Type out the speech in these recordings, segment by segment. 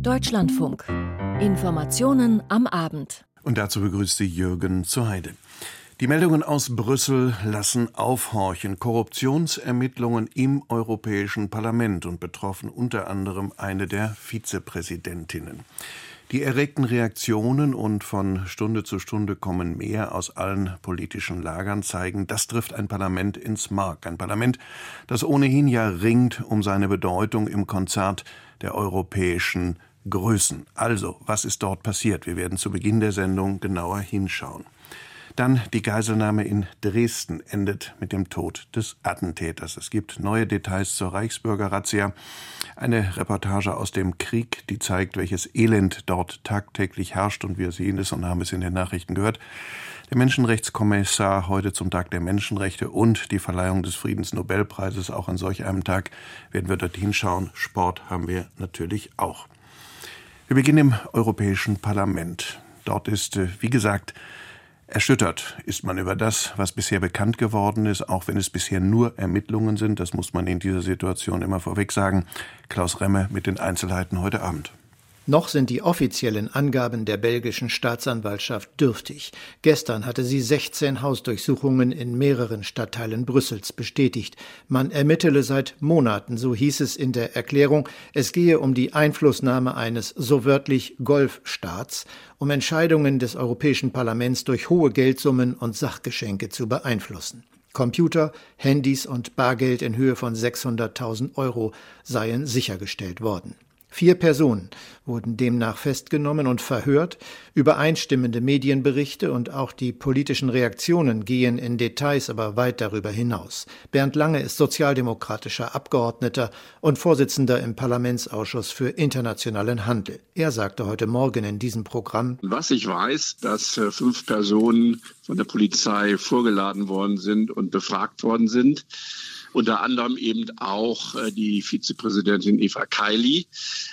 Deutschlandfunk. Informationen am Abend. Und dazu begrüßt sie Jürgen zu Heide. Die Meldungen aus Brüssel lassen aufhorchen. Korruptionsermittlungen im Europäischen Parlament und betroffen unter anderem eine der Vizepräsidentinnen. Die erregten Reaktionen und von Stunde zu Stunde kommen mehr aus allen politischen Lagern zeigen, das trifft ein Parlament ins Mark. Ein Parlament, das ohnehin ja ringt um seine Bedeutung im Konzert der europäischen Größen. Also, was ist dort passiert? Wir werden zu Beginn der Sendung genauer hinschauen. Dann die Geiselnahme in Dresden endet mit dem Tod des Attentäters. Es gibt neue Details zur Reichsbürgerrazzia. Eine Reportage aus dem Krieg, die zeigt, welches Elend dort tagtäglich herrscht. Und wir sehen es und haben es in den Nachrichten gehört. Der Menschenrechtskommissar heute zum Tag der Menschenrechte und die Verleihung des Friedensnobelpreises. Auch an solch einem Tag werden wir dorthin schauen. Sport haben wir natürlich auch. Wir beginnen im Europäischen Parlament. Dort ist, äh, wie gesagt, Erschüttert ist man über das, was bisher bekannt geworden ist, auch wenn es bisher nur Ermittlungen sind. Das muss man in dieser Situation immer vorweg sagen. Klaus Remme mit den Einzelheiten heute Abend. Noch sind die offiziellen Angaben der belgischen Staatsanwaltschaft dürftig. Gestern hatte sie 16 Hausdurchsuchungen in mehreren Stadtteilen Brüssels bestätigt. Man ermittele seit Monaten, so hieß es in der Erklärung, es gehe um die Einflussnahme eines so wörtlich Golfstaats, um Entscheidungen des Europäischen Parlaments durch hohe Geldsummen und Sachgeschenke zu beeinflussen. Computer, Handys und Bargeld in Höhe von 600.000 Euro seien sichergestellt worden. Vier Personen wurden demnach festgenommen und verhört. Übereinstimmende Medienberichte und auch die politischen Reaktionen gehen in Details aber weit darüber hinaus. Bernd Lange ist sozialdemokratischer Abgeordneter und Vorsitzender im Parlamentsausschuss für internationalen Handel. Er sagte heute Morgen in diesem Programm, Was ich weiß, dass äh, fünf Personen von der Polizei vorgeladen worden sind und befragt worden sind unter anderem eben auch äh, die Vizepräsidentin Eva Kaili,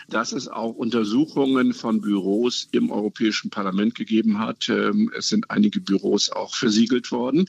dass es auch Untersuchungen von Büros im Europäischen Parlament gegeben hat. Ähm, es sind einige Büros auch versiegelt worden.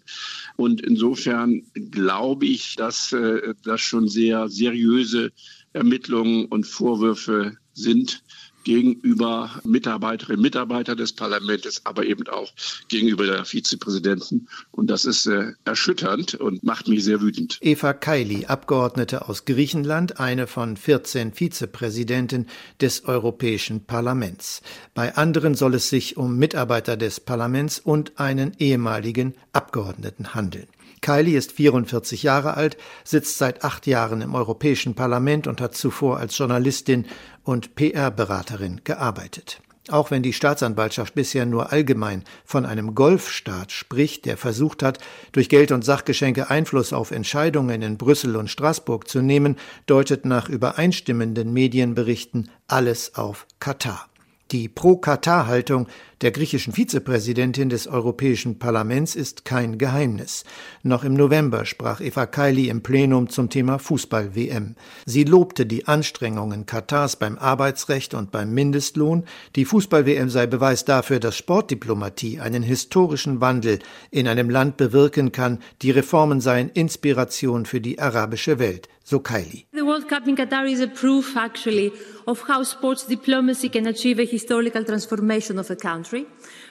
Und insofern glaube ich, dass äh, das schon sehr seriöse Ermittlungen und Vorwürfe sind, gegenüber Mitarbeiterinnen und Mitarbeitern des Parlaments, aber eben auch gegenüber der Vizepräsidenten. Und das ist äh, erschütternd und macht mich sehr wütend. Eva Kaili, Abgeordnete aus Griechenland, eine von 14 Vizepräsidenten des Europäischen Parlaments. Bei anderen soll es sich um Mitarbeiter des Parlaments und einen ehemaligen Abgeordneten handeln. Kylie ist 44 Jahre alt, sitzt seit acht Jahren im Europäischen Parlament und hat zuvor als Journalistin und PR-Beraterin gearbeitet. Auch wenn die Staatsanwaltschaft bisher nur allgemein von einem Golfstaat spricht, der versucht hat, durch Geld und Sachgeschenke Einfluss auf Entscheidungen in Brüssel und Straßburg zu nehmen, deutet nach übereinstimmenden Medienberichten alles auf Katar. Die Pro-Katar-Haltung der griechischen Vizepräsidentin des Europäischen Parlaments ist kein Geheimnis. Noch im November sprach Eva Kaili im Plenum zum Thema Fußball-WM. Sie lobte die Anstrengungen Katars beim Arbeitsrecht und beim Mindestlohn. Die Fußball-WM sei Beweis dafür, dass Sportdiplomatie einen historischen Wandel in einem Land bewirken kann. Die Reformen seien Inspiration für die arabische Welt, so Kaili. The World Cup in Qatar is a proof actually of how sports diplomacy can achieve a historical transformation of a country country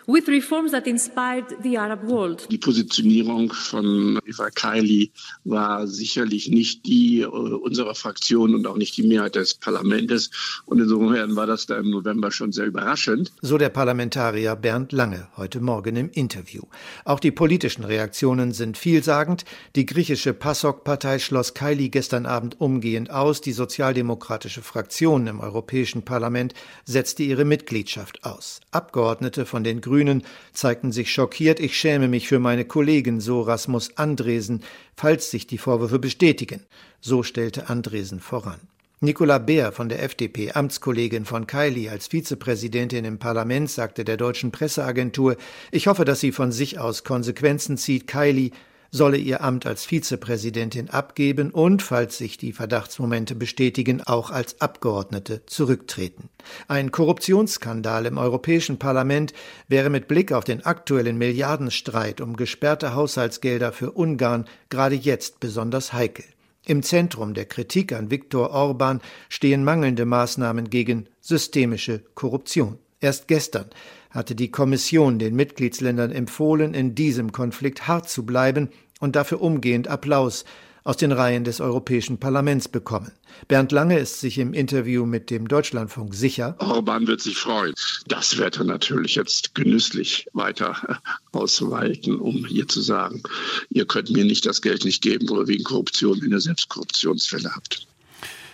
with reforms that inspired the Arab world. Die Positionierung von Eva Kaili war sicherlich nicht die äh, unserer Fraktion und auch nicht die Mehrheit des Parlaments. Und insofern war das da im November schon sehr überraschend. So der Parlamentarier Bernd Lange heute Morgen im Interview. Auch die politischen Reaktionen sind vielsagend. Die griechische PASOK-Partei schloss Kaili gestern Abend umgehend aus. Die sozialdemokratische Fraktion im Europäischen Parlament setzte ihre Mitgliedschaft aus. Abgeordnete von den Grünen Grünen zeigten sich schockiert. Ich schäme mich für meine Kollegen, so Rasmus Andresen, falls sich die Vorwürfe bestätigen. So stellte Andresen voran. Nicola Beer von der FDP, Amtskollegin von Kaili als Vizepräsidentin im Parlament, sagte der deutschen Presseagentur, ich hoffe, dass sie von sich aus Konsequenzen zieht. Kaili solle ihr Amt als Vizepräsidentin abgeben und, falls sich die Verdachtsmomente bestätigen, auch als Abgeordnete zurücktreten. Ein Korruptionsskandal im Europäischen Parlament wäre mit Blick auf den aktuellen Milliardenstreit um gesperrte Haushaltsgelder für Ungarn gerade jetzt besonders heikel. Im Zentrum der Kritik an Viktor Orban stehen mangelnde Maßnahmen gegen systemische Korruption. Erst gestern hatte die Kommission den Mitgliedsländern empfohlen, in diesem Konflikt hart zu bleiben und dafür umgehend Applaus aus den Reihen des Europäischen Parlaments bekommen. Bernd Lange ist sich im Interview mit dem Deutschlandfunk sicher. Orban wird sich freuen. Das wird er natürlich jetzt genüsslich weiter ausweiten, um hier zu sagen, ihr könnt mir nicht das Geld nicht geben oder wegen Korruption, wenn ihr selbst Korruptionsfälle habt.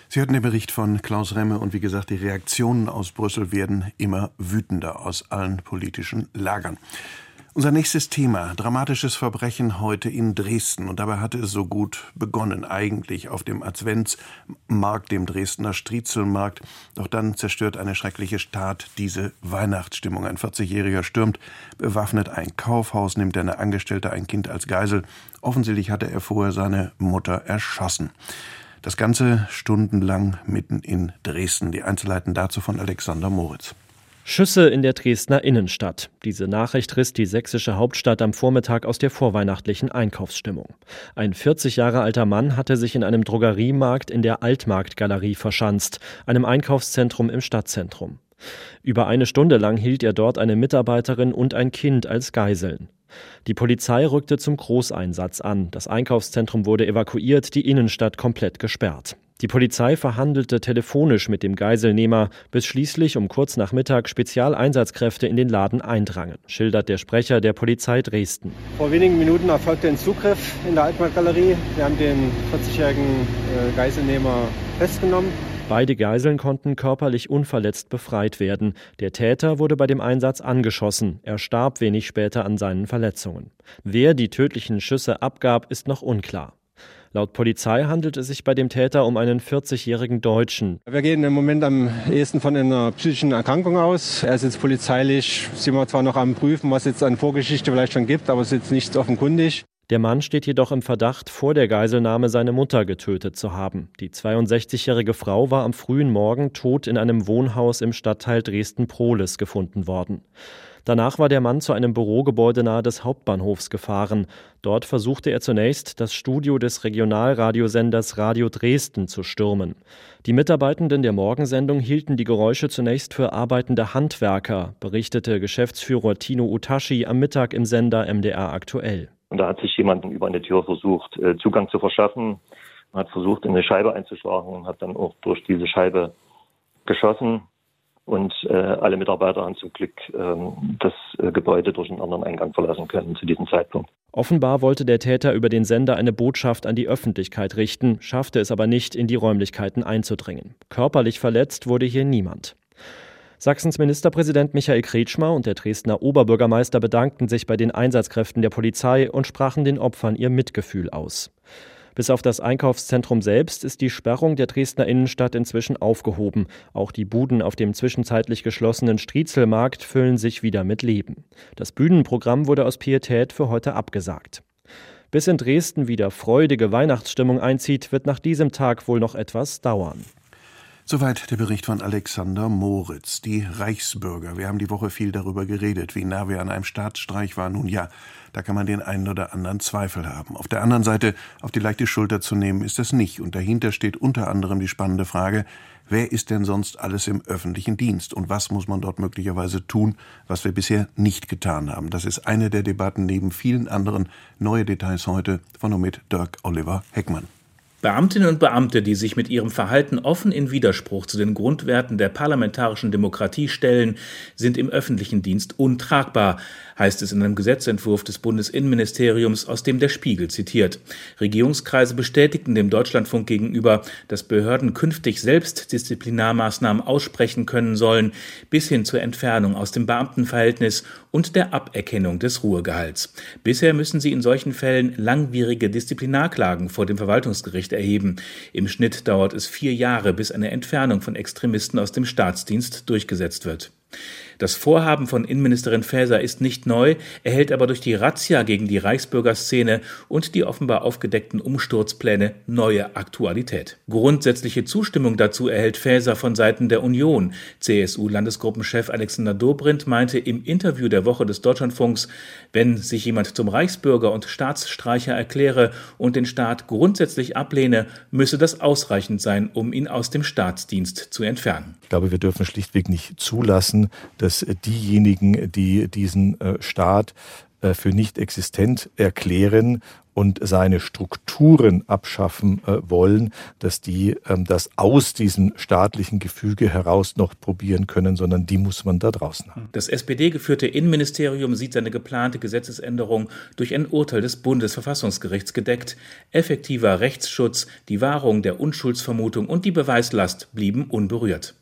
Sie hörten den Bericht von Klaus Remme und wie gesagt, die Reaktionen aus Brüssel werden immer wütender aus allen politischen Lagern. Unser nächstes Thema, dramatisches Verbrechen heute in Dresden. Und dabei hatte es so gut begonnen, eigentlich auf dem Adventsmarkt, dem Dresdner Striezelmarkt. Doch dann zerstört eine schreckliche Tat diese Weihnachtsstimmung. Ein 40-Jähriger stürmt, bewaffnet ein Kaufhaus, nimmt eine Angestellte ein Kind als Geisel. Offensichtlich hatte er vorher seine Mutter erschossen. Das Ganze stundenlang mitten in Dresden. Die Einzelheiten dazu von Alexander Moritz. Schüsse in der Dresdner Innenstadt. Diese Nachricht riss die sächsische Hauptstadt am Vormittag aus der vorweihnachtlichen Einkaufsstimmung. Ein 40 Jahre alter Mann hatte sich in einem Drogeriemarkt in der Altmarktgalerie verschanzt, einem Einkaufszentrum im Stadtzentrum. Über eine Stunde lang hielt er dort eine Mitarbeiterin und ein Kind als Geiseln. Die Polizei rückte zum Großeinsatz an. Das Einkaufszentrum wurde evakuiert, die Innenstadt komplett gesperrt. Die Polizei verhandelte telefonisch mit dem Geiselnehmer, bis schließlich um kurz nach Mittag Spezialeinsatzkräfte in den Laden eindrangen, schildert der Sprecher der Polizei Dresden. Vor wenigen Minuten erfolgte ein Zugriff in der Altmarktgalerie. Wir haben den 40-jährigen äh, Geiselnehmer festgenommen. Beide Geiseln konnten körperlich unverletzt befreit werden. Der Täter wurde bei dem Einsatz angeschossen. Er starb wenig später an seinen Verletzungen. Wer die tödlichen Schüsse abgab, ist noch unklar. Laut Polizei handelt es sich bei dem Täter um einen 40-jährigen Deutschen. Wir gehen im Moment am ehesten von einer psychischen Erkrankung aus. Er ist jetzt polizeilich, sind wir zwar noch am Prüfen, was jetzt an Vorgeschichte vielleicht schon gibt, aber es ist jetzt nichts offenkundig. Der Mann steht jedoch im Verdacht, vor der Geiselnahme seine Mutter getötet zu haben. Die 62-jährige Frau war am frühen Morgen tot in einem Wohnhaus im Stadtteil Dresden-Prohlis gefunden worden. Danach war der Mann zu einem Bürogebäude nahe des Hauptbahnhofs gefahren. Dort versuchte er zunächst, das Studio des Regionalradiosenders Radio Dresden zu stürmen. Die Mitarbeitenden der Morgensendung hielten die Geräusche zunächst für arbeitende Handwerker, berichtete Geschäftsführer Tino Utashi am Mittag im Sender MDR aktuell. Und da hat sich jemand über eine Tür versucht, äh, Zugang zu verschaffen, hat versucht, in eine Scheibe einzuschlagen und hat dann auch durch diese Scheibe geschossen. Und äh, alle Mitarbeiter haben zum Glück ähm, das äh, Gebäude durch einen anderen Eingang verlassen können zu diesem Zeitpunkt. Offenbar wollte der Täter über den Sender eine Botschaft an die Öffentlichkeit richten, schaffte es aber nicht, in die Räumlichkeiten einzudringen. Körperlich verletzt wurde hier niemand. Sachsens Ministerpräsident Michael Kretschmer und der Dresdner Oberbürgermeister bedankten sich bei den Einsatzkräften der Polizei und sprachen den Opfern ihr Mitgefühl aus. Bis auf das Einkaufszentrum selbst ist die Sperrung der Dresdner Innenstadt inzwischen aufgehoben. Auch die Buden auf dem zwischenzeitlich geschlossenen Striezelmarkt füllen sich wieder mit Leben. Das Bühnenprogramm wurde aus Pietät für heute abgesagt. Bis in Dresden wieder freudige Weihnachtsstimmung einzieht, wird nach diesem Tag wohl noch etwas dauern. Soweit der Bericht von Alexander Moritz. Die Reichsbürger. Wir haben die Woche viel darüber geredet, wie nah wir an einem Staatsstreich waren. Nun ja, da kann man den einen oder anderen Zweifel haben. Auf der anderen Seite, auf die leichte Schulter zu nehmen, ist das nicht. Und dahinter steht unter anderem die spannende Frage, wer ist denn sonst alles im öffentlichen Dienst? Und was muss man dort möglicherweise tun, was wir bisher nicht getan haben? Das ist eine der Debatten neben vielen anderen. Neue Details heute von und Dirk Oliver Heckmann. Beamtinnen und Beamte, die sich mit ihrem Verhalten offen in Widerspruch zu den Grundwerten der parlamentarischen Demokratie stellen, sind im öffentlichen Dienst untragbar, heißt es in einem Gesetzentwurf des Bundesinnenministeriums, aus dem der Spiegel zitiert. Regierungskreise bestätigten dem Deutschlandfunk gegenüber, dass Behörden künftig selbst Disziplinarmaßnahmen aussprechen können sollen, bis hin zur Entfernung aus dem Beamtenverhältnis und der Aberkennung des Ruhegehalts. Bisher müssen sie in solchen Fällen langwierige Disziplinarklagen vor dem Verwaltungsgericht erheben. Im Schnitt dauert es vier Jahre, bis eine Entfernung von Extremisten aus dem Staatsdienst durchgesetzt wird. Das Vorhaben von Innenministerin Faeser ist nicht neu, erhält aber durch die Razzia gegen die Reichsbürgerszene und die offenbar aufgedeckten Umsturzpläne neue Aktualität. Grundsätzliche Zustimmung dazu erhält Faeser von Seiten der Union. CSU-Landesgruppenchef Alexander Dobrindt meinte im Interview der Woche des Deutschlandfunks, wenn sich jemand zum Reichsbürger und Staatsstreicher erkläre und den Staat grundsätzlich ablehne, müsse das ausreichend sein, um ihn aus dem Staatsdienst zu entfernen. Ich glaube, wir dürfen schlichtweg nicht zulassen, dass diejenigen, die diesen äh, Staat äh, für nicht existent erklären und seine Strukturen abschaffen äh, wollen, dass die ähm, das aus diesem staatlichen Gefüge heraus noch probieren können, sondern die muss man da draußen haben. Das SPD-geführte Innenministerium sieht seine geplante Gesetzesänderung durch ein Urteil des Bundesverfassungsgerichts gedeckt. Effektiver Rechtsschutz, die Wahrung der Unschuldsvermutung und die Beweislast blieben unberührt.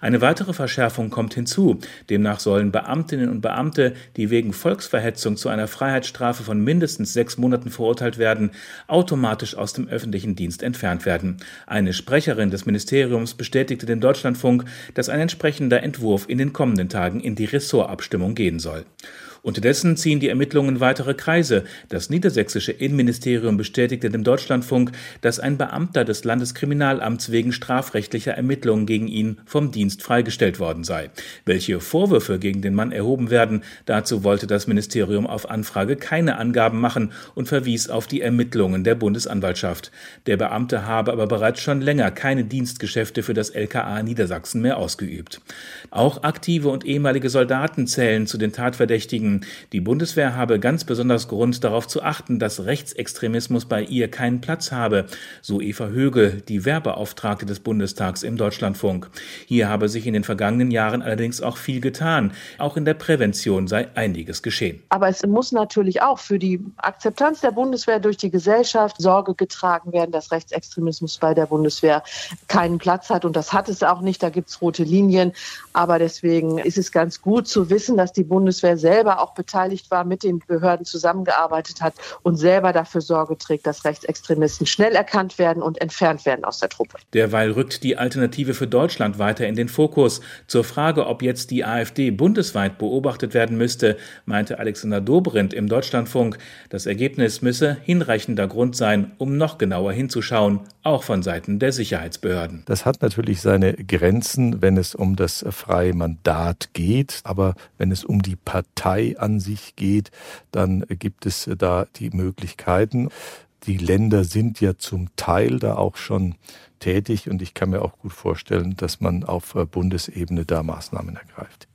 Eine weitere Verschärfung kommt hinzu. Demnach sollen Beamtinnen und Beamte, die wegen Volksverhetzung zu einer Freiheitsstrafe von mindestens sechs Monaten verurteilt werden, automatisch aus dem öffentlichen Dienst entfernt werden. Eine Sprecherin des Ministeriums bestätigte dem Deutschlandfunk, dass ein entsprechender Entwurf in den kommenden Tagen in die Ressortabstimmung gehen soll. Unterdessen ziehen die Ermittlungen weitere Kreise. Das niedersächsische Innenministerium bestätigte dem Deutschlandfunk, dass ein Beamter des Landeskriminalamts wegen strafrechtlicher Ermittlungen gegen ihn vom Dienst freigestellt worden sei. Welche Vorwürfe gegen den Mann erhoben werden, dazu wollte das Ministerium auf Anfrage keine Angaben machen und verwies auf die Ermittlungen der Bundesanwaltschaft. Der Beamte habe aber bereits schon länger keine Dienstgeschäfte für das LKA Niedersachsen mehr ausgeübt. Auch aktive und ehemalige Soldaten zählen zu den Tatverdächtigen beschäftigen. Die Bundeswehr habe ganz besonders Grund darauf zu achten, dass Rechtsextremismus bei ihr keinen Platz habe, so Eva Högel, die Werbeauftragte des Bundestags im Deutschlandfunk. Hier habe sich in den vergangenen Jahren allerdings auch viel getan. Auch in der Prävention sei einiges geschehen. Aber es muss natürlich auch für die Akzeptanz der Bundeswehr durch die Gesellschaft Sorge getragen werden, dass Rechtsextremismus bei der Bundeswehr keinen Platz hat. Und das hat es auch nicht. Da gibt es rote Linien. Aber deswegen ist es ganz gut zu wissen, dass die Bundeswehr selber auch beteiligt war, mit den Behörden zusammengearbeitet hat und selber dafür Sorge trägt, dass Rechtsextremisten schnell erkannt werden und entfernt werden aus der Truppe. Derweil rückt die Alternative für Deutschland weiter in den Fokus. Zur Frage, ob jetzt die AfD bundesweit beobachtet werden müsste, meinte Alexander Dobrindt im Deutschlandfunk, das Ergebnis müsse hinreichender Grund sein, um noch genauer hinzuschauen, auch von Seiten der Sicherheitsbehörden. Das hat natürlich seine Grenzen, wenn es um das freie Mandat geht, aber wenn es um die Partei an sich geht, dann gibt es da die Möglichkeiten. Die Länder sind ja zum Teil da auch schon tätig und ich kann mir auch gut vorstellen, dass man auf Bundesebene da Maßnahmen ergreift.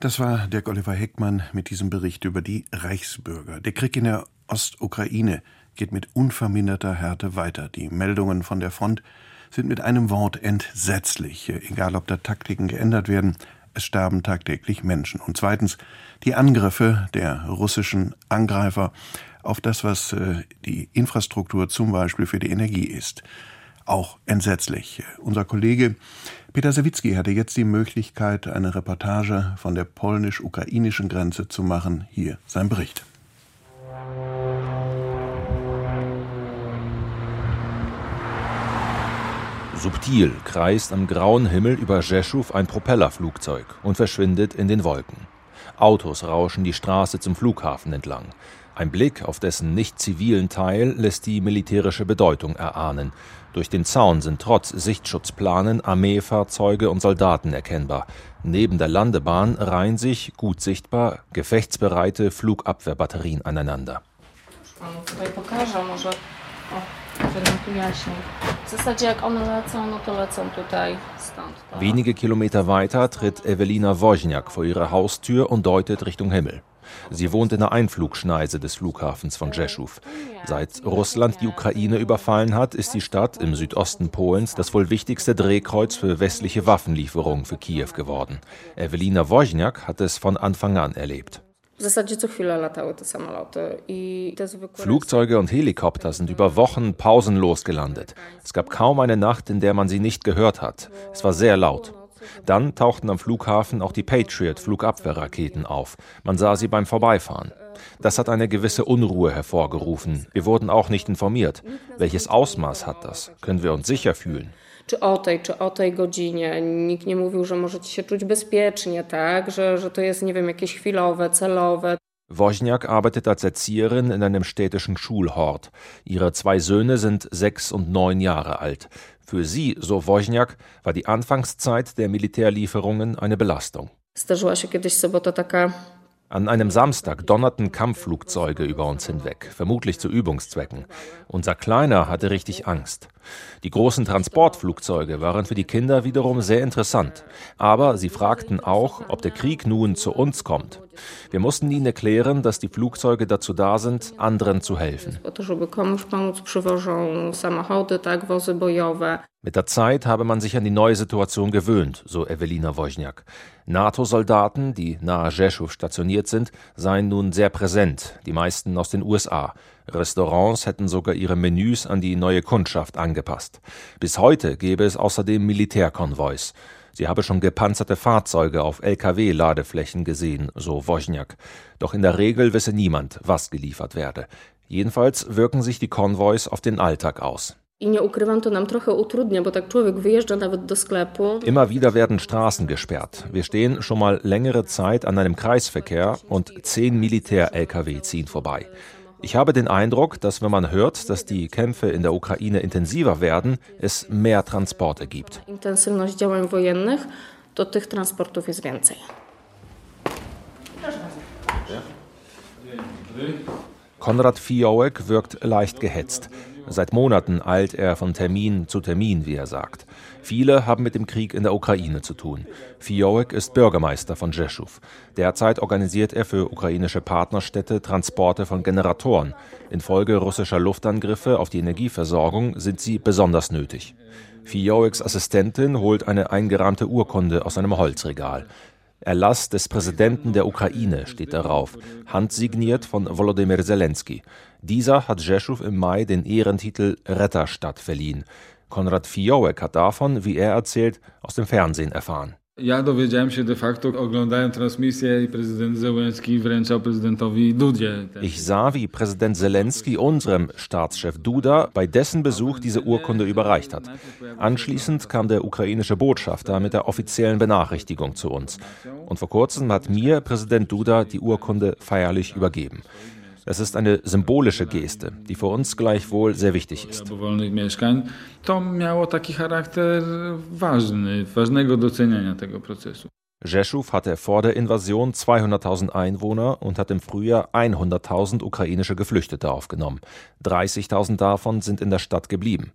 Das war Dirk Oliver Heckmann mit diesem Bericht über die Reichsbürger. Der Krieg in der Ostukraine geht mit unverminderter Härte weiter. Die Meldungen von der Front sind mit einem Wort entsetzlich, egal ob da Taktiken geändert werden. Es sterben tagtäglich Menschen. Und zweitens die Angriffe der russischen Angreifer auf das, was äh, die Infrastruktur zum Beispiel für die Energie ist. Auch entsetzlich. Unser Kollege Peter Sawicki hatte jetzt die Möglichkeit, eine Reportage von der polnisch-ukrainischen Grenze zu machen. Hier sein Bericht. Subtil kreist am grauen Himmel über Rzeszów ein Propellerflugzeug und verschwindet in den Wolken. Autos rauschen die Straße zum Flughafen entlang. Ein Blick auf dessen nicht zivilen Teil lässt die militärische Bedeutung erahnen. Durch den Zaun sind trotz Sichtschutzplanen Armeefahrzeuge und Soldaten erkennbar. Neben der Landebahn reihen sich, gut sichtbar, gefechtsbereite Flugabwehrbatterien aneinander. Wenige Kilometer weiter tritt Ewelina Wozniak vor ihre Haustür und deutet Richtung Himmel. Sie wohnt in der Einflugschneise des Flughafens von Rzeszów. Seit Russland die Ukraine überfallen hat, ist die Stadt im Südosten Polens das wohl wichtigste Drehkreuz für westliche Waffenlieferungen für Kiew geworden. Ewelina Wozniak hat es von Anfang an erlebt. Flugzeuge und Helikopter sind über Wochen pausenlos gelandet. Es gab kaum eine Nacht, in der man sie nicht gehört hat. Es war sehr laut. Dann tauchten am Flughafen auch die Patriot-Flugabwehrraketen auf. Man sah sie beim Vorbeifahren. Das hat eine gewisse Unruhe hervorgerufen. Wir wurden auch nicht informiert. Welches Ausmaß hat das? Können wir uns sicher fühlen? Czy o tej, czy o tej godzinie. Nikt nie mówił, że możecie się czuć bezpiecznie, tak? Że, że to jest, nie wiem, jakieś chwilowe, celowe. Wozniak arbeitet als Erzieherin in einem städtischen Schulhort. Ihre zwei Söhne sind sechs und neun Jahre alt. Für sie, so Wozniak, war die Anfangszeit der Militärlieferungen eine Belastung. Zdarzyła się kiedyś sobota taka An einem Samstag donnerten Kampfflugzeuge über uns hinweg, vermutlich zu Übungszwecken. Unser Kleiner hatte richtig Angst. Die großen Transportflugzeuge waren für die Kinder wiederum sehr interessant. Aber sie fragten auch, ob der Krieg nun zu uns kommt. Wir mussten ihnen erklären, dass die Flugzeuge dazu da sind, anderen zu helfen. Mit der Zeit habe man sich an die neue Situation gewöhnt, so Evelina Wojniak. NATO-Soldaten, die nahe Rzeszów stationiert sind, seien nun sehr präsent, die meisten aus den USA. Restaurants hätten sogar ihre Menüs an die neue Kundschaft angepasst. Bis heute gäbe es außerdem Militärkonvois. Sie habe schon gepanzerte Fahrzeuge auf Lkw-Ladeflächen gesehen, so Wozniak. Doch in der Regel wisse niemand, was geliefert werde. Jedenfalls wirken sich die Konvois auf den Alltag aus. Immer wieder werden Straßen gesperrt. Wir stehen schon mal längere Zeit an einem Kreisverkehr und zehn Militär-Lkw ziehen vorbei. Ich habe den Eindruck, dass wenn man hört, dass die Kämpfe in der Ukraine intensiver werden, es mehr Transporte gibt. Konrad Fiołek wirkt leicht gehetzt. Seit Monaten eilt er von Termin zu Termin, wie er sagt. Viele haben mit dem Krieg in der Ukraine zu tun. Fiołek ist Bürgermeister von Rzeszów. Derzeit organisiert er für ukrainische Partnerstädte Transporte von Generatoren. Infolge russischer Luftangriffe auf die Energieversorgung sind sie besonders nötig. Fiołeks Assistentin holt eine eingerahmte Urkunde aus einem Holzregal. Erlass des Präsidenten der Ukraine steht darauf, handsigniert von Volodymyr Zelensky. Dieser hat Rzeszów im Mai den Ehrentitel Retterstadt verliehen. Konrad Fiołek hat davon, wie er erzählt, aus dem Fernsehen erfahren. Ja dowiedziałem się de facto oglądając transmisję i prezydent Zełenski wręczał prezydentowi Dudzie. Ich sah, wie Präsident Zelensky unserem Staatschef Duda bei dessen Besuch diese Urkunde überreicht hat. Anschließend kam der ukrainische Botschafter mit der offiziellen Benachrichtigung zu uns. Und vor kurzem hat mir Präsident Duda die Urkunde feierlich übergeben. Es ist eine symbolische Geste, die für uns gleichwohl sehr wichtig ist. To miało taki charakter ważny, ważnego doceniania tego procesu. Rzeszów hatte vor der Invasion 200.000 Einwohner und hat im Frühjahr 100.000 ukrainische Geflüchtete aufgenommen. 30.000 davon sind in der Stadt geblieben.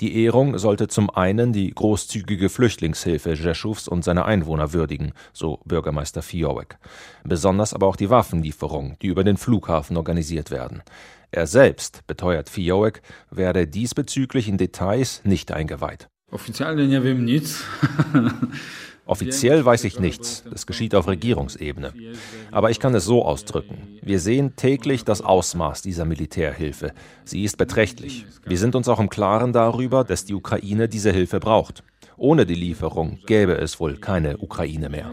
Die Ehrung sollte zum einen die großzügige Flüchtlingshilfe Rzeszows und seiner Einwohner würdigen, so Bürgermeister Fiołek. Besonders aber auch die Waffenlieferungen, die über den Flughafen organisiert werden. Er selbst, beteuert Fiołek, werde diesbezüglich in Details nicht eingeweiht. Oficjalnie nie wiem nic. Offiziell weiß ich nichts, das geschieht auf Regierungsebene. Aber ich kann es so ausdrücken. Wir sehen täglich das Ausmaß dieser Militärhilfe. Sie ist beträchtlich. Wir sind uns auch im Klaren darüber, dass die Ukraine diese Hilfe braucht. Ohne die Lieferung gäbe es wohl keine Ukraine mehr.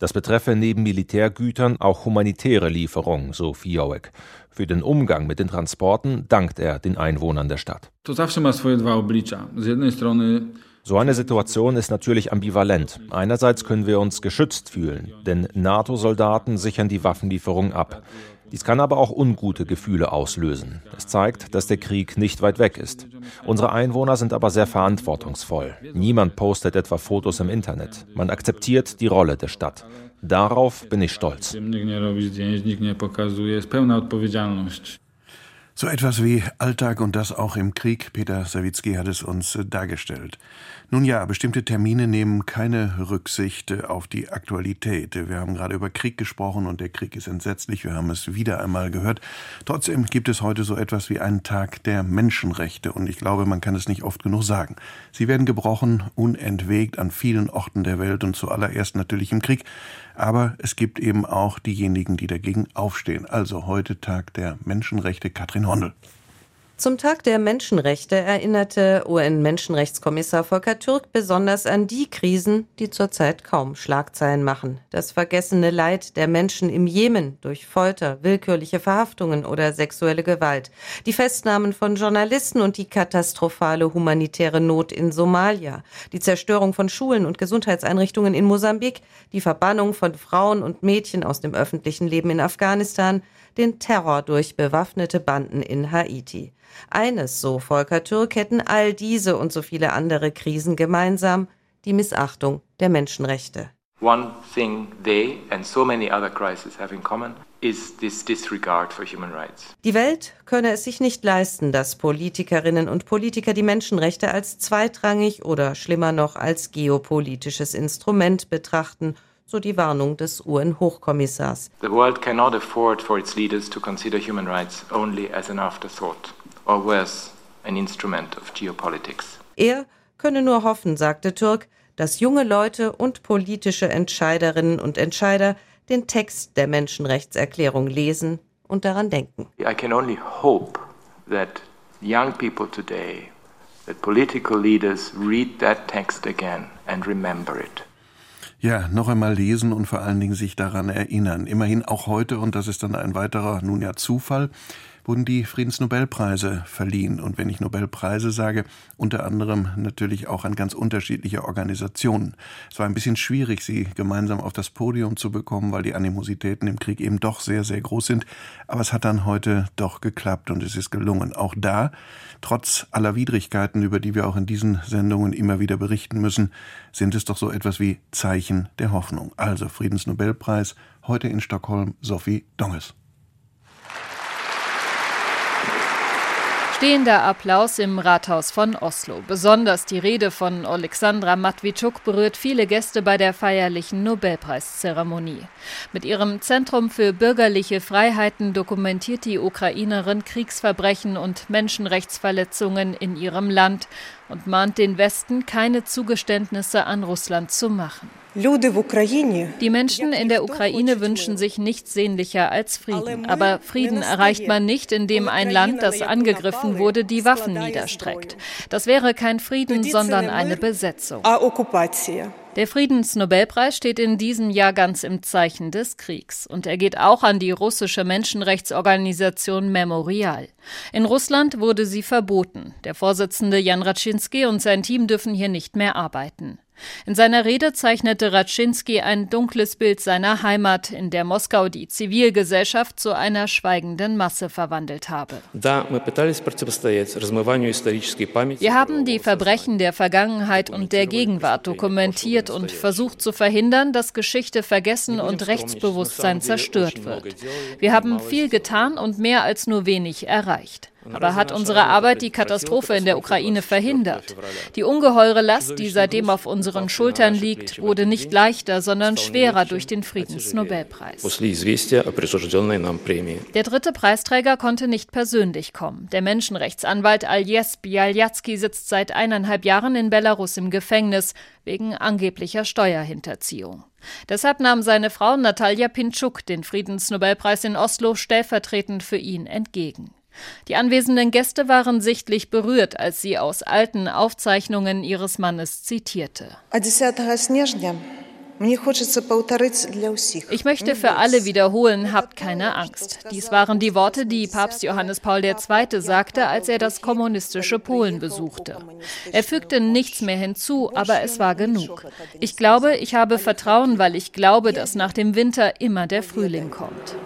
Das betreffe neben Militärgütern auch humanitäre Lieferungen, so Fiołek. Für den Umgang mit den Transporten dankt er den Einwohnern der Stadt. So eine Situation ist natürlich ambivalent. Einerseits können wir uns geschützt fühlen, denn NATO-Soldaten sichern die Waffenlieferung ab. Dies kann aber auch ungute Gefühle auslösen. Es zeigt, dass der Krieg nicht weit weg ist. Unsere Einwohner sind aber sehr verantwortungsvoll. Niemand postet etwa Fotos im Internet. Man akzeptiert die Rolle der Stadt. Darauf bin ich stolz. So etwas wie Alltag und das auch im Krieg. Peter Sawicki hat es uns dargestellt. Nun ja, bestimmte Termine nehmen keine Rücksicht auf die Aktualität. Wir haben gerade über Krieg gesprochen und der Krieg ist entsetzlich. Wir haben es wieder einmal gehört. Trotzdem gibt es heute so etwas wie einen Tag der Menschenrechte und ich glaube, man kann es nicht oft genug sagen. Sie werden gebrochen, unentwegt an vielen Orten der Welt und zuallererst natürlich im Krieg. Aber es gibt eben auch diejenigen, die dagegen aufstehen. Also heute Tag der Menschenrechte. Katrin Hondel. Zum Tag der Menschenrechte erinnerte UN-Menschenrechtskommissar Volker Türk besonders an die Krisen, die zurzeit kaum Schlagzeilen machen. Das vergessene Leid der Menschen im Jemen durch Folter, willkürliche Verhaftungen oder sexuelle Gewalt, die Festnahmen von Journalisten und die katastrophale humanitäre Not in Somalia, die Zerstörung von Schulen und Gesundheitseinrichtungen in Mosambik, die Verbannung von Frauen und Mädchen aus dem öffentlichen Leben in Afghanistan, den Terror durch bewaffnete Banden in Haiti. Eines, so Volker Türk, hätten all diese und so viele andere Krisen gemeinsam, die Missachtung der Menschenrechte. One thing they and so many other crises have in common is this disregard for human rights. Die Welt könne es sich nicht leisten, dass Politikerinnen und Politiker die Menschenrechte als zweitrangig oder schlimmer noch als geopolitisches Instrument betrachten so die Warnung des UN-Hochkommissars. The world cannot afford for its leaders to consider human rights only as an afterthought or worse, an instrument of geopolitics. Er könne nur hoffen, sagte Türk, dass junge Leute und politische Entscheiderinnen und Entscheider den Text der Menschenrechtserklärung lesen und daran denken. I can only hope that young people today, that political leaders read that text again and remember it. Ja, noch einmal lesen und vor allen Dingen sich daran erinnern. Immerhin auch heute, und das ist dann ein weiterer, nun ja Zufall, wurden die Friedensnobelpreise verliehen. Und wenn ich Nobelpreise sage, unter anderem natürlich auch an ganz unterschiedliche Organisationen. Es war ein bisschen schwierig, sie gemeinsam auf das Podium zu bekommen, weil die Animositäten im Krieg eben doch sehr, sehr groß sind. Aber es hat dann heute doch geklappt und es ist gelungen. Auch da, trotz aller Widrigkeiten, über die wir auch in diesen Sendungen immer wieder berichten müssen, sind es doch so etwas wie Zeichen der Hoffnung. Also Friedensnobelpreis heute in Stockholm Sophie Donges. Stehender Applaus im Rathaus von Oslo. Besonders die Rede von Alexandra Matwitschuk berührt viele Gäste bei der feierlichen Nobelpreiszeremonie. Mit ihrem Zentrum für bürgerliche Freiheiten dokumentiert die Ukrainerin Kriegsverbrechen und Menschenrechtsverletzungen in ihrem Land und mahnt den Westen, keine Zugeständnisse an Russland zu machen. Die Menschen in der Ukraine wünschen sich nichts sehnlicher als Frieden. Aber Frieden erreicht man nicht, indem ein Land, das angegriffen wurde, die Waffen niederstreckt. Das wäre kein Frieden, sondern eine Besetzung. Der Friedensnobelpreis steht in diesem Jahr ganz im Zeichen des Kriegs und er geht auch an die russische Menschenrechtsorganisation Memorial. In Russland wurde sie verboten. Der Vorsitzende Jan Raczynski und sein Team dürfen hier nicht mehr arbeiten. In seiner Rede zeichnete Raczynski ein dunkles Bild seiner Heimat, in der Moskau die Zivilgesellschaft zu einer schweigenden Masse verwandelt habe. Wir haben die Verbrechen der Vergangenheit und der Gegenwart dokumentiert und versucht zu verhindern, dass Geschichte vergessen und Rechtsbewusstsein zerstört wird. Wir haben viel getan und mehr als nur wenig erreicht. Aber hat unsere Arbeit die Katastrophe in der Ukraine verhindert? Die ungeheure Last, die seitdem auf unseren Schultern liegt, wurde nicht leichter, sondern schwerer durch den Friedensnobelpreis. Der dritte Preisträger konnte nicht persönlich kommen. Der Menschenrechtsanwalt Aljes Bialyatsky sitzt seit eineinhalb Jahren in Belarus im Gefängnis wegen angeblicher Steuerhinterziehung. Deshalb nahm seine Frau Natalia Pinchuk den Friedensnobelpreis in Oslo stellvertretend für ihn entgegen. Die anwesenden Gäste waren sichtlich berührt, als sie aus alten Aufzeichnungen ihres Mannes zitierte. Ich möchte für alle wiederholen, habt keine Angst. Dies waren die Worte, die Papst Johannes Paul II. sagte, als er das kommunistische Polen besuchte. Er fügte nichts mehr hinzu, aber es war genug. Ich glaube, ich habe Vertrauen, weil ich glaube, dass nach dem Winter immer der Frühling kommt.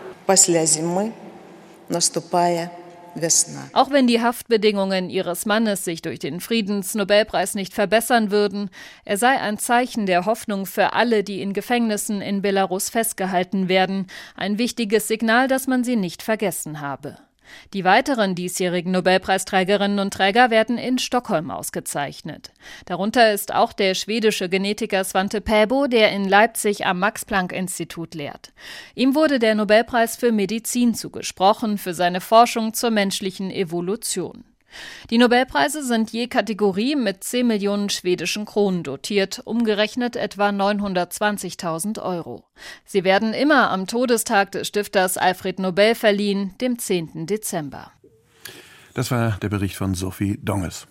Auch wenn die Haftbedingungen ihres Mannes sich durch den Friedensnobelpreis nicht verbessern würden, er sei ein Zeichen der Hoffnung für alle, die in Gefängnissen in Belarus festgehalten werden, ein wichtiges Signal, dass man sie nicht vergessen habe. Die weiteren diesjährigen Nobelpreisträgerinnen und Träger werden in Stockholm ausgezeichnet. Darunter ist auch der schwedische Genetiker Svante Pääbo, der in Leipzig am Max-Planck-Institut lehrt. Ihm wurde der Nobelpreis für Medizin zugesprochen für seine Forschung zur menschlichen Evolution. Die Nobelpreise sind je Kategorie mit 10 Millionen schwedischen Kronen dotiert, umgerechnet etwa 920.000 Euro. Sie werden immer am Todestag des Stifters Alfred Nobel verliehen, dem 10. Dezember. Das war der Bericht von Sophie Donges.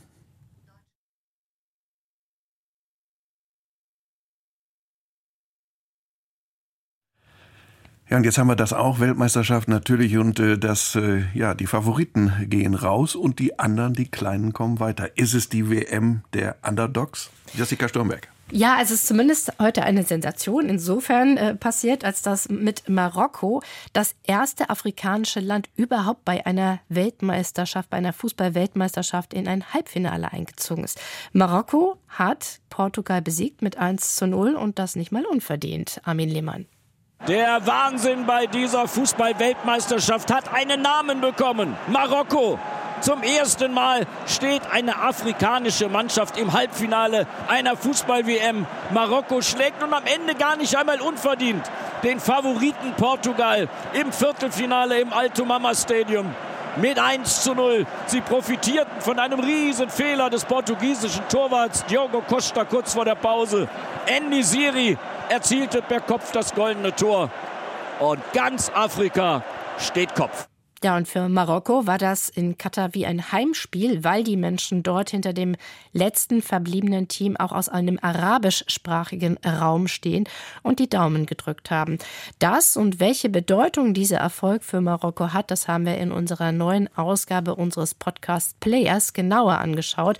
Ja, und jetzt haben wir das auch, Weltmeisterschaft natürlich und äh, das, äh, ja, die Favoriten gehen raus und die anderen, die Kleinen kommen weiter. Ist es die WM der Underdogs? Jessica Sturmberg. Ja, es ist zumindest heute eine Sensation insofern äh, passiert, als dass mit Marokko das erste afrikanische Land überhaupt bei einer Weltmeisterschaft, bei einer Fußball-Weltmeisterschaft in ein Halbfinale eingezogen ist. Marokko hat Portugal besiegt mit 1 zu 0 und das nicht mal unverdient. Armin Lehmann. Der Wahnsinn bei dieser Fußball-Weltmeisterschaft hat einen Namen bekommen. Marokko. Zum ersten Mal steht eine afrikanische Mannschaft im Halbfinale einer Fußball-WM. Marokko schlägt nun am Ende gar nicht einmal unverdient den Favoriten Portugal im Viertelfinale im Alto Mama Stadium mit 1 zu 0. Sie profitierten von einem riesen Fehler des portugiesischen Torwarts Diogo Costa kurz vor der Pause. Andy Siri erzielte per Kopf das goldene Tor. Und ganz Afrika steht Kopf. Ja, und für Marokko war das in Katar wie ein Heimspiel, weil die Menschen dort hinter dem letzten verbliebenen Team auch aus einem arabischsprachigen Raum stehen und die Daumen gedrückt haben. Das und welche Bedeutung dieser Erfolg für Marokko hat, das haben wir in unserer neuen Ausgabe unseres Podcast Players genauer angeschaut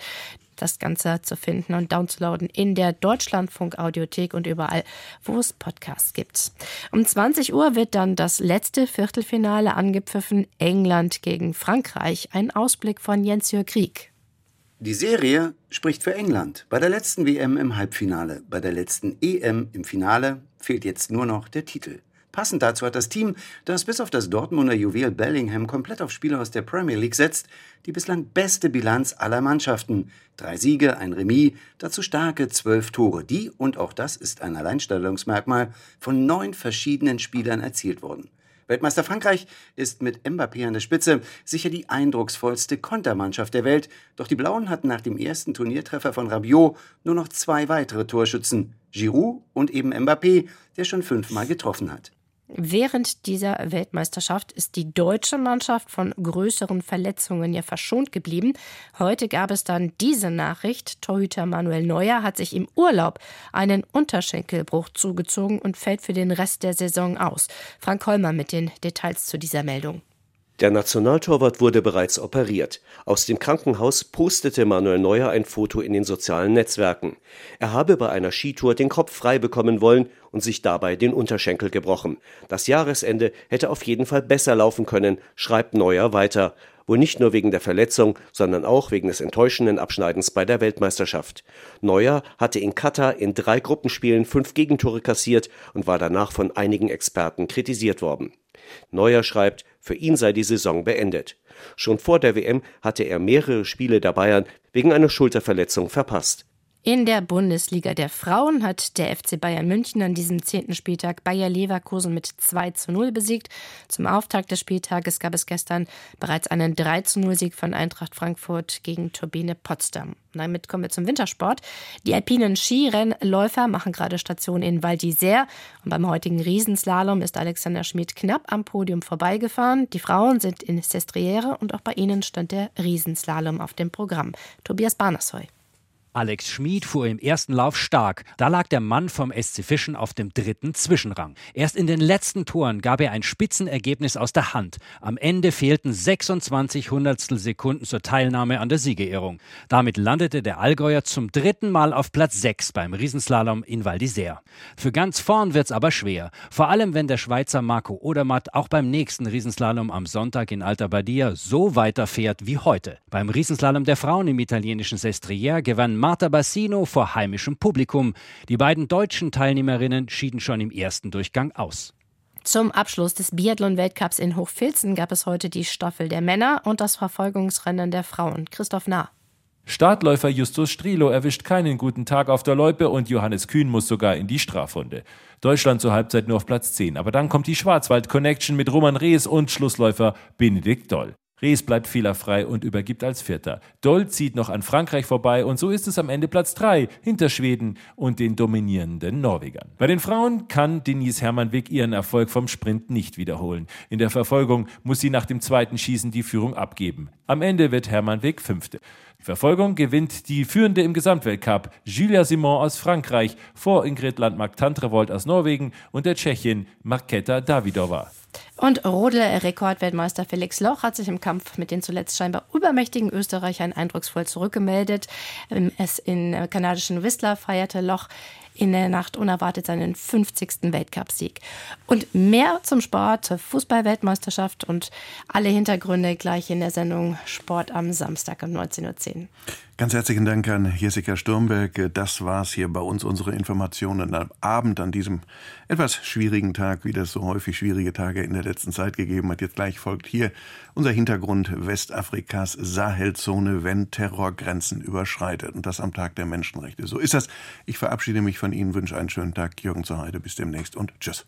das Ganze zu finden und downzuladen in der Deutschlandfunk Audiothek und überall, wo es Podcasts gibt. Um 20 Uhr wird dann das letzte Viertelfinale angepfiffen, England gegen Frankreich. Ein Ausblick von Jens-Jörg Krieg. Die Serie spricht für England. Bei der letzten WM im Halbfinale, bei der letzten EM im Finale fehlt jetzt nur noch der Titel. Passend dazu hat das Team, das bis auf das Dortmunder Juwel Bellingham komplett auf Spieler aus der Premier League setzt, die bislang beste Bilanz aller Mannschaften. Drei Siege, ein Remis, dazu starke zwölf Tore, die, und auch das ist ein Alleinstellungsmerkmal, von neun verschiedenen Spielern erzielt wurden. Weltmeister Frankreich ist mit Mbappé an der Spitze sicher die eindrucksvollste Kontermannschaft der Welt, doch die Blauen hatten nach dem ersten Turniertreffer von Rabiot nur noch zwei weitere Torschützen, Giroud und eben Mbappé, der schon fünfmal getroffen hat. Während dieser Weltmeisterschaft ist die deutsche Mannschaft von größeren Verletzungen ja verschont geblieben. Heute gab es dann diese Nachricht. Torhüter Manuel Neuer hat sich im Urlaub einen Unterschenkelbruch zugezogen und fällt für den Rest der Saison aus. Frank Holmer mit den Details zu dieser Meldung. Der Nationaltorwart wurde bereits operiert. Aus dem Krankenhaus postete Manuel Neuer ein Foto in den sozialen Netzwerken. Er habe bei einer Skitour den Kopf frei bekommen wollen und sich dabei den Unterschenkel gebrochen. Das Jahresende hätte auf jeden Fall besser laufen können, schreibt Neuer weiter. Wohl nicht nur wegen der Verletzung, sondern auch wegen des enttäuschenden Abschneidens bei der Weltmeisterschaft. Neuer hatte in Katar in drei Gruppenspielen fünf Gegentore kassiert und war danach von einigen Experten kritisiert worden. Neuer schreibt, für ihn sei die Saison beendet. Schon vor der WM hatte er mehrere Spiele der Bayern wegen einer Schulterverletzung verpasst. In der Bundesliga der Frauen hat der FC Bayern München an diesem zehnten Spieltag Bayer Leverkusen mit 2 zu 0 besiegt. Zum Auftakt des Spieltages gab es gestern bereits einen 3 zu 0 Sieg von Eintracht Frankfurt gegen Turbine Potsdam. Damit kommen wir zum Wintersport. Die alpinen Skirennläufer machen gerade Station in Val d'Isère und beim heutigen Riesenslalom ist Alexander Schmid knapp am Podium vorbeigefahren. Die Frauen sind in Sestriere und auch bei ihnen stand der Riesenslalom auf dem Programm. Tobias Barnersheu. Alex Schmid fuhr im ersten Lauf stark. Da lag der Mann vom SC Fischen auf dem dritten Zwischenrang. Erst in den letzten Toren gab er ein Spitzenergebnis aus der Hand. Am Ende fehlten 26 Hundertstel Sekunden zur Teilnahme an der Siegerehrung. Damit landete der Allgäuer zum dritten Mal auf Platz 6 beim Riesenslalom in Val d'Isère. Für ganz vorn wird's aber schwer. Vor allem, wenn der Schweizer Marco Odermatt auch beim nächsten Riesenslalom am Sonntag in Alta Badia so weiterfährt wie heute. Beim Riesenslalom der Frauen im italienischen Sestriere gewann Marta Bassino vor heimischem Publikum. Die beiden deutschen Teilnehmerinnen schieden schon im ersten Durchgang aus. Zum Abschluss des Biathlon-Weltcups in Hochfilzen gab es heute die Staffel der Männer und das Verfolgungsrennen der Frauen. Christoph Nah. Startläufer Justus Strilo erwischt keinen guten Tag auf der Loipe und Johannes Kühn muss sogar in die Strafrunde. Deutschland zur Halbzeit nur auf Platz 10. Aber dann kommt die Schwarzwald Connection mit Roman Rees und Schlussläufer Benedikt Doll. Rees bleibt fehlerfrei und übergibt als Vierter. Doll zieht noch an Frankreich vorbei und so ist es am Ende Platz 3 hinter Schweden und den dominierenden Norwegern. Bei den Frauen kann Denise Hermann-Wick ihren Erfolg vom Sprint nicht wiederholen. In der Verfolgung muss sie nach dem zweiten Schießen die Führung abgeben. Am Ende wird Hermann-Wick Fünfte. Die Verfolgung gewinnt die Führende im Gesamtweltcup, Julia Simon aus Frankreich, vor Ingrid Landmark-Tantrevold aus Norwegen und der Tschechin Marketa Davidova. Und Rodel-Rekordweltmeister Felix Loch hat sich im Kampf mit den zuletzt scheinbar übermächtigen Österreichern eindrucksvoll zurückgemeldet. Ähm, es in äh, kanadischen Whistler feierte Loch in der Nacht unerwartet seinen 50. Weltcupsieg. Und mehr zum Sport, zur Fußball-Weltmeisterschaft und alle Hintergründe gleich in der Sendung Sport am Samstag um 19.10 Uhr. Ganz herzlichen Dank an Jessica Sturmberg. Das war's hier bei uns, unsere Informationen am Abend an diesem etwas schwierigen Tag, wie das so häufig schwierige Tage in der letzten Zeit gegeben hat. Jetzt gleich folgt hier unser Hintergrund Westafrikas Sahelzone, wenn Terror Grenzen überschreitet. Und das am Tag der Menschenrechte. So ist das. Ich verabschiede mich von Ihnen, wünsche einen schönen Tag. Jürgen zur Heide. Bis demnächst und tschüss.